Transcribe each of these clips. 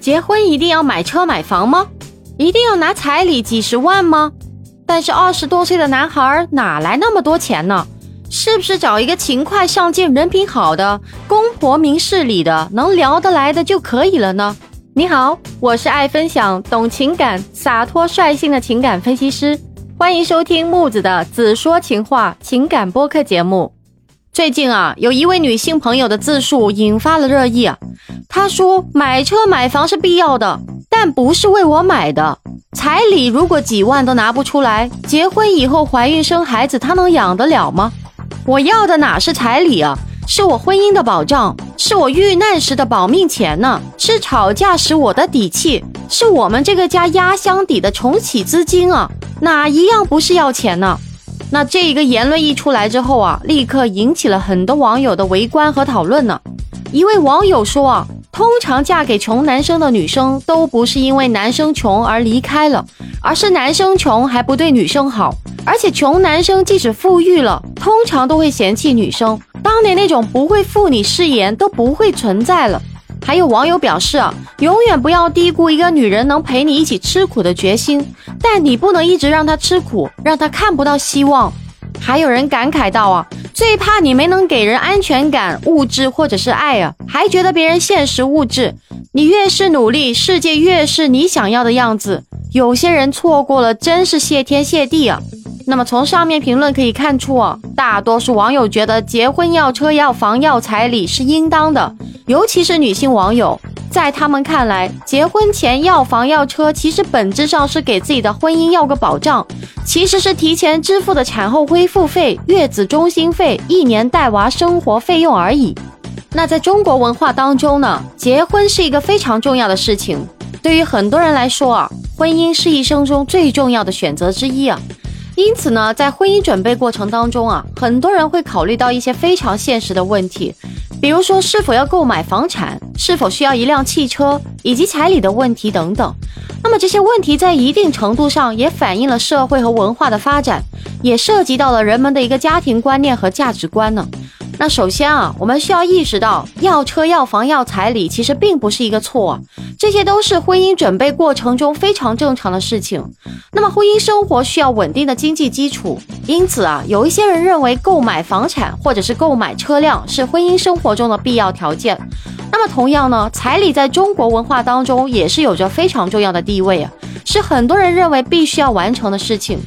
结婚一定要买车买房吗？一定要拿彩礼几十万吗？但是二十多岁的男孩哪来那么多钱呢？是不是找一个勤快上进、人品好的、公婆明事理的、能聊得来的就可以了呢？你好，我是爱分享、懂情感、洒脱率性的情感分析师，欢迎收听木子的《子说情话》情感播客节目。最近啊，有一位女性朋友的自述引发了热议。她说：“买车买房是必要的，但不是为我买的。彩礼如果几万都拿不出来，结婚以后怀孕生孩子，她能养得了吗？我要的哪是彩礼啊，是我婚姻的保障，是我遇难时的保命钱呢，是吵架时我的底气，是我们这个家压箱底的重启资金啊，哪一样不是要钱呢？”那这一个言论一出来之后啊，立刻引起了很多网友的围观和讨论呢。一位网友说啊，通常嫁给穷男生的女生都不是因为男生穷而离开了，而是男生穷还不对女生好，而且穷男生即使富裕了，通常都会嫌弃女生。当年那种不会负你誓言都不会存在了。还有网友表示啊，永远不要低估一个女人能陪你一起吃苦的决心，但你不能一直让她吃苦，让她看不到希望。还有人感慨到啊，最怕你没能给人安全感、物质或者是爱啊，还觉得别人现实物质。你越是努力，世界越是你想要的样子。有些人错过了，真是谢天谢地啊。那么从上面评论可以看出啊，大多数网友觉得结婚要车要房要彩礼是应当的。尤其是女性网友，在他们看来，结婚前要房要车，其实本质上是给自己的婚姻要个保障，其实是提前支付的产后恢复费、月子中心费、一年带娃生活费用而已。那在中国文化当中呢，结婚是一个非常重要的事情，对于很多人来说啊，婚姻是一生中最重要的选择之一啊。因此呢，在婚姻准备过程当中啊，很多人会考虑到一些非常现实的问题。比如说，是否要购买房产，是否需要一辆汽车，以及彩礼的问题等等。那么这些问题在一定程度上也反映了社会和文化的发展，也涉及到了人们的一个家庭观念和价值观呢。那首先啊，我们需要意识到，要车要房要彩礼其实并不是一个错，这些都是婚姻准备过程中非常正常的事情。那么婚姻生活需要稳定的经济基础，因此啊，有一些人认为购买房产或者是购买车辆是婚姻生活中的必要条件。那么同样呢，彩礼在中国文化当中也是有着非常重要的地位啊，是很多人认为必须要完成的事情。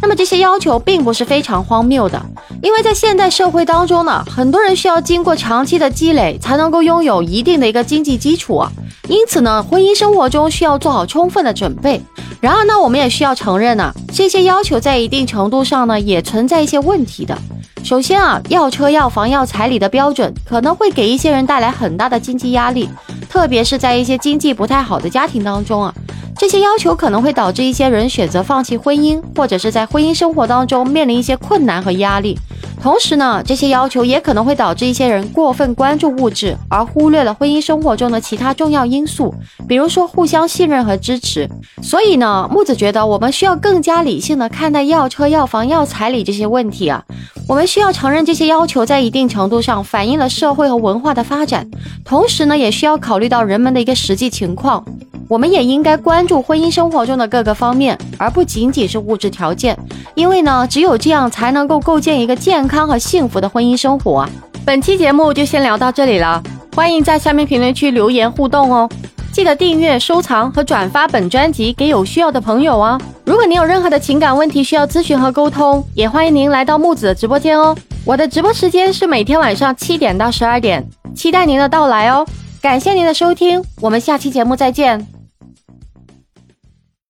那么这些要求并不是非常荒谬的，因为在现代社会当中呢，很多人需要经过长期的积累才能够拥有一定的一个经济基础，因此呢，婚姻生活中需要做好充分的准备。然而呢，我们也需要承认呢，这些要求在一定程度上呢，也存在一些问题的。首先啊，要车要房要彩礼的标准可能会给一些人带来很大的经济压力，特别是在一些经济不太好的家庭当中啊。这些要求可能会导致一些人选择放弃婚姻，或者是在婚姻生活当中面临一些困难和压力。同时呢，这些要求也可能会导致一些人过分关注物质，而忽略了婚姻生活中的其他重要因素，比如说互相信任和支持。所以呢，木子觉得我们需要更加理性的看待要车、要房、要彩礼这些问题啊。我们需要承认这些要求在一定程度上反映了社会和文化的发展，同时呢，也需要考虑到人们的一个实际情况。我们也应该关注婚姻生活中的各个方面，而不仅仅是物质条件，因为呢，只有这样才能够构建一个健康康和幸福的婚姻生活。本期节目就先聊到这里了，欢迎在下面评论区留言互动哦，记得订阅、收藏和转发本专辑给有需要的朋友哦。如果您有任何的情感问题需要咨询和沟通，也欢迎您来到木子的直播间哦。我的直播时间是每天晚上七点到十二点，期待您的到来哦。感谢您的收听，我们下期节目再见。